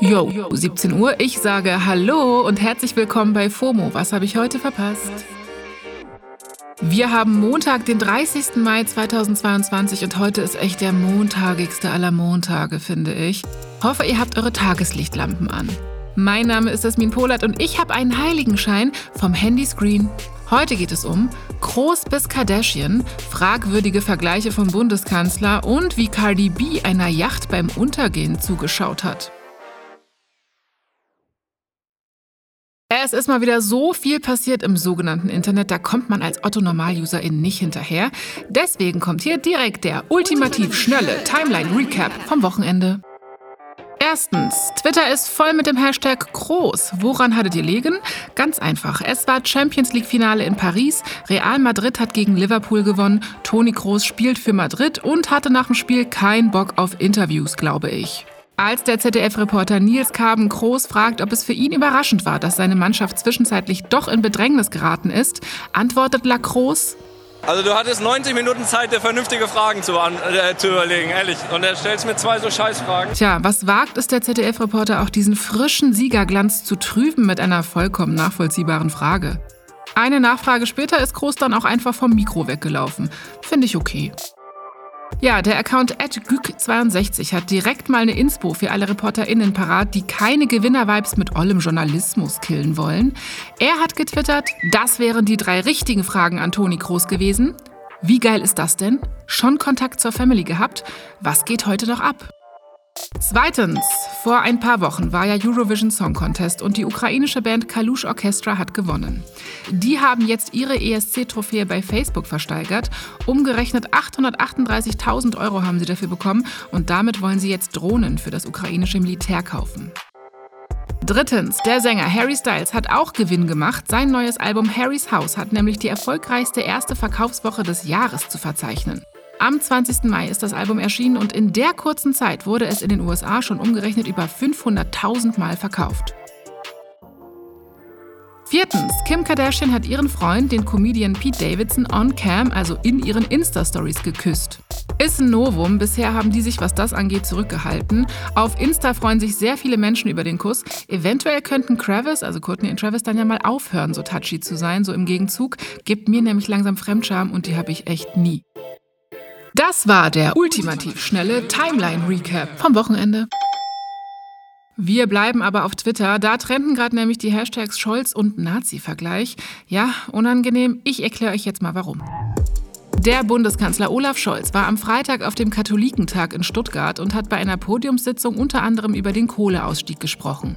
Jo, 17 Uhr. Ich sage Hallo und herzlich willkommen bei FOMO. Was habe ich heute verpasst? Wir haben Montag, den 30. Mai 2022 und heute ist echt der montagigste aller Montage, finde ich. Hoffe, ihr habt eure Tageslichtlampen an. Mein Name ist Jasmin Polat und ich habe einen Heiligenschein vom Handyscreen. Heute geht es um Groß bis Kardashian, fragwürdige Vergleiche vom Bundeskanzler und wie Cardi B einer Yacht beim Untergehen zugeschaut hat. Es ist mal wieder so viel passiert im sogenannten Internet, da kommt man als Otto-Normal-Userin nicht hinterher. Deswegen kommt hier direkt der ultimativ schnelle Timeline-Recap vom Wochenende. Erstens, Twitter ist voll mit dem Hashtag groß. Woran hattet ihr legen? Ganz einfach. Es war Champions League Finale in Paris. Real Madrid hat gegen Liverpool gewonnen. Toni Groß spielt für Madrid und hatte nach dem Spiel keinen Bock auf Interviews, glaube ich. Als der ZDF-Reporter Nils Kaben Groß fragt, ob es für ihn überraschend war, dass seine Mannschaft zwischenzeitlich doch in Bedrängnis geraten ist, antwortet Lacroix, also du hattest 90 Minuten Zeit, dir vernünftige Fragen zu, äh, zu überlegen, ehrlich. Und er stellst mir zwei so Scheißfragen. Tja, was wagt es der ZDF-Reporter auch diesen frischen Siegerglanz zu trüben mit einer vollkommen nachvollziehbaren Frage? Eine Nachfrage später ist Groß dann auch einfach vom Mikro weggelaufen. Finde ich okay. Ja, der Account @gyk62 hat direkt mal eine Inspo für alle ReporterInnen parat, die keine Gewinner-Vibes mit ollem Journalismus killen wollen. Er hat getwittert, das wären die drei richtigen Fragen an Toni Kroos gewesen. Wie geil ist das denn? Schon Kontakt zur Family gehabt? Was geht heute noch ab? Zweitens, vor ein paar Wochen war ja Eurovision Song Contest und die ukrainische Band Kalush Orchestra hat gewonnen. Die haben jetzt ihre ESC-Trophäe bei Facebook versteigert. Umgerechnet 838.000 Euro haben sie dafür bekommen und damit wollen sie jetzt Drohnen für das ukrainische Militär kaufen. Drittens, der Sänger Harry Styles hat auch Gewinn gemacht. Sein neues Album Harry's House hat nämlich die erfolgreichste erste Verkaufswoche des Jahres zu verzeichnen. Am 20. Mai ist das Album erschienen und in der kurzen Zeit wurde es in den USA schon umgerechnet über 500.000 Mal verkauft. Viertens, Kim Kardashian hat ihren Freund, den Comedian Pete Davidson, on cam, also in ihren Insta-Stories geküsst. Ist ein Novum, bisher haben die sich, was das angeht, zurückgehalten. Auf Insta freuen sich sehr viele Menschen über den Kuss. Eventuell könnten Travis, also Courtney und Travis, dann ja mal aufhören, so touchy zu sein, so im Gegenzug. Gibt mir nämlich langsam Fremdscham und die habe ich echt nie. Das war der ultimativ schnelle Timeline-Recap vom Wochenende. Wir bleiben aber auf Twitter. Da trenden gerade nämlich die Hashtags Scholz und Nazi-Vergleich. Ja, unangenehm. Ich erkläre euch jetzt mal warum. Der Bundeskanzler Olaf Scholz war am Freitag auf dem Katholikentag in Stuttgart und hat bei einer Podiumssitzung unter anderem über den Kohleausstieg gesprochen.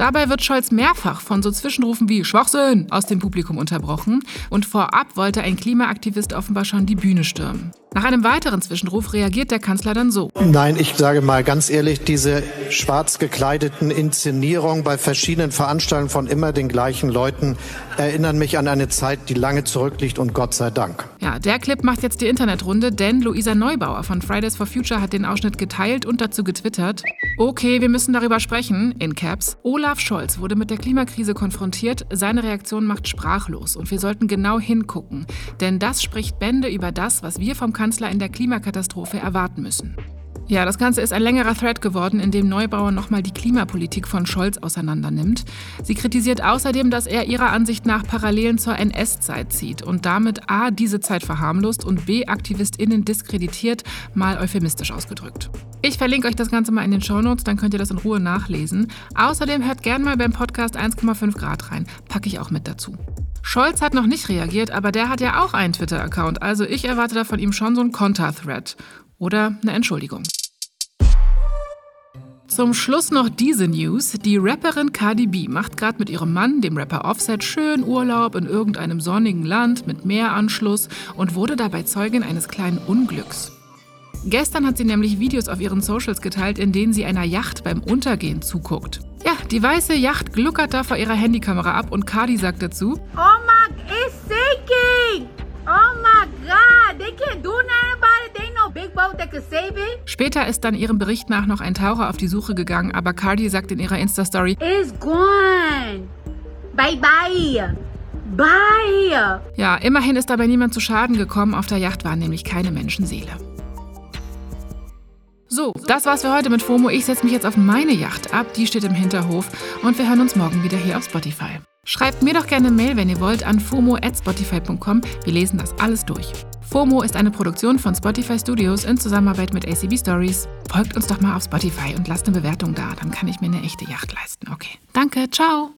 Dabei wird Scholz mehrfach von so Zwischenrufen wie Schwachsinn aus dem Publikum unterbrochen und vorab wollte ein Klimaaktivist offenbar schon die Bühne stürmen. Nach einem weiteren Zwischenruf reagiert der Kanzler dann so. Nein, ich sage mal ganz ehrlich, diese schwarz gekleideten Inszenierungen bei verschiedenen Veranstaltungen von immer den gleichen Leuten erinnern mich an eine Zeit, die lange zurückliegt und Gott sei Dank. Der Clip macht jetzt die Internetrunde, denn Luisa Neubauer von Fridays for Future hat den Ausschnitt geteilt und dazu getwittert. Okay, wir müssen darüber sprechen, in Caps. Olaf Scholz wurde mit der Klimakrise konfrontiert, seine Reaktion macht sprachlos und wir sollten genau hingucken, denn das spricht Bände über das, was wir vom Kanzler in der Klimakatastrophe erwarten müssen. Ja, das Ganze ist ein längerer Thread geworden, in dem Neubauer nochmal die Klimapolitik von Scholz auseinandernimmt. Sie kritisiert außerdem, dass er ihrer Ansicht nach Parallelen zur NS-Zeit zieht und damit A, diese Zeit verharmlost und B, AktivistInnen diskreditiert, mal euphemistisch ausgedrückt. Ich verlinke euch das Ganze mal in den Shownotes, dann könnt ihr das in Ruhe nachlesen. Außerdem hört gerne mal beim Podcast 1,5 Grad rein, packe ich auch mit dazu. Scholz hat noch nicht reagiert, aber der hat ja auch einen Twitter-Account, also ich erwarte da von ihm schon so einen Konter-Thread oder eine Entschuldigung. Zum Schluss noch diese News. Die Rapperin Cardi B macht gerade mit ihrem Mann, dem Rapper Offset, schön Urlaub in irgendeinem sonnigen Land mit Meeranschluss und wurde dabei Zeugin eines kleinen Unglücks. Gestern hat sie nämlich Videos auf ihren Socials geteilt, in denen sie einer Yacht beim Untergehen zuguckt. Ja, die weiße Yacht gluckert da vor ihrer Handykamera ab und Cardi sagt dazu: Oh my, it's sinking! Später ist dann ihrem Bericht nach noch ein Taucher auf die Suche gegangen, aber Cardi sagt in ihrer Insta-Story: It's gone. Bye bye. Bye. Ja, immerhin ist dabei niemand zu Schaden gekommen. Auf der Yacht waren nämlich keine Menschenseele. So, das war's für heute mit FOMO. Ich setze mich jetzt auf meine Yacht ab, die steht im Hinterhof und wir hören uns morgen wieder hier auf Spotify. Schreibt mir doch gerne eine Mail, wenn ihr wollt, an fomo@spotify.com. Wir lesen das alles durch. FOMO ist eine Produktion von Spotify Studios in Zusammenarbeit mit ACB Stories. Folgt uns doch mal auf Spotify und lasst eine Bewertung da, dann kann ich mir eine echte Yacht leisten. Okay. Danke, ciao.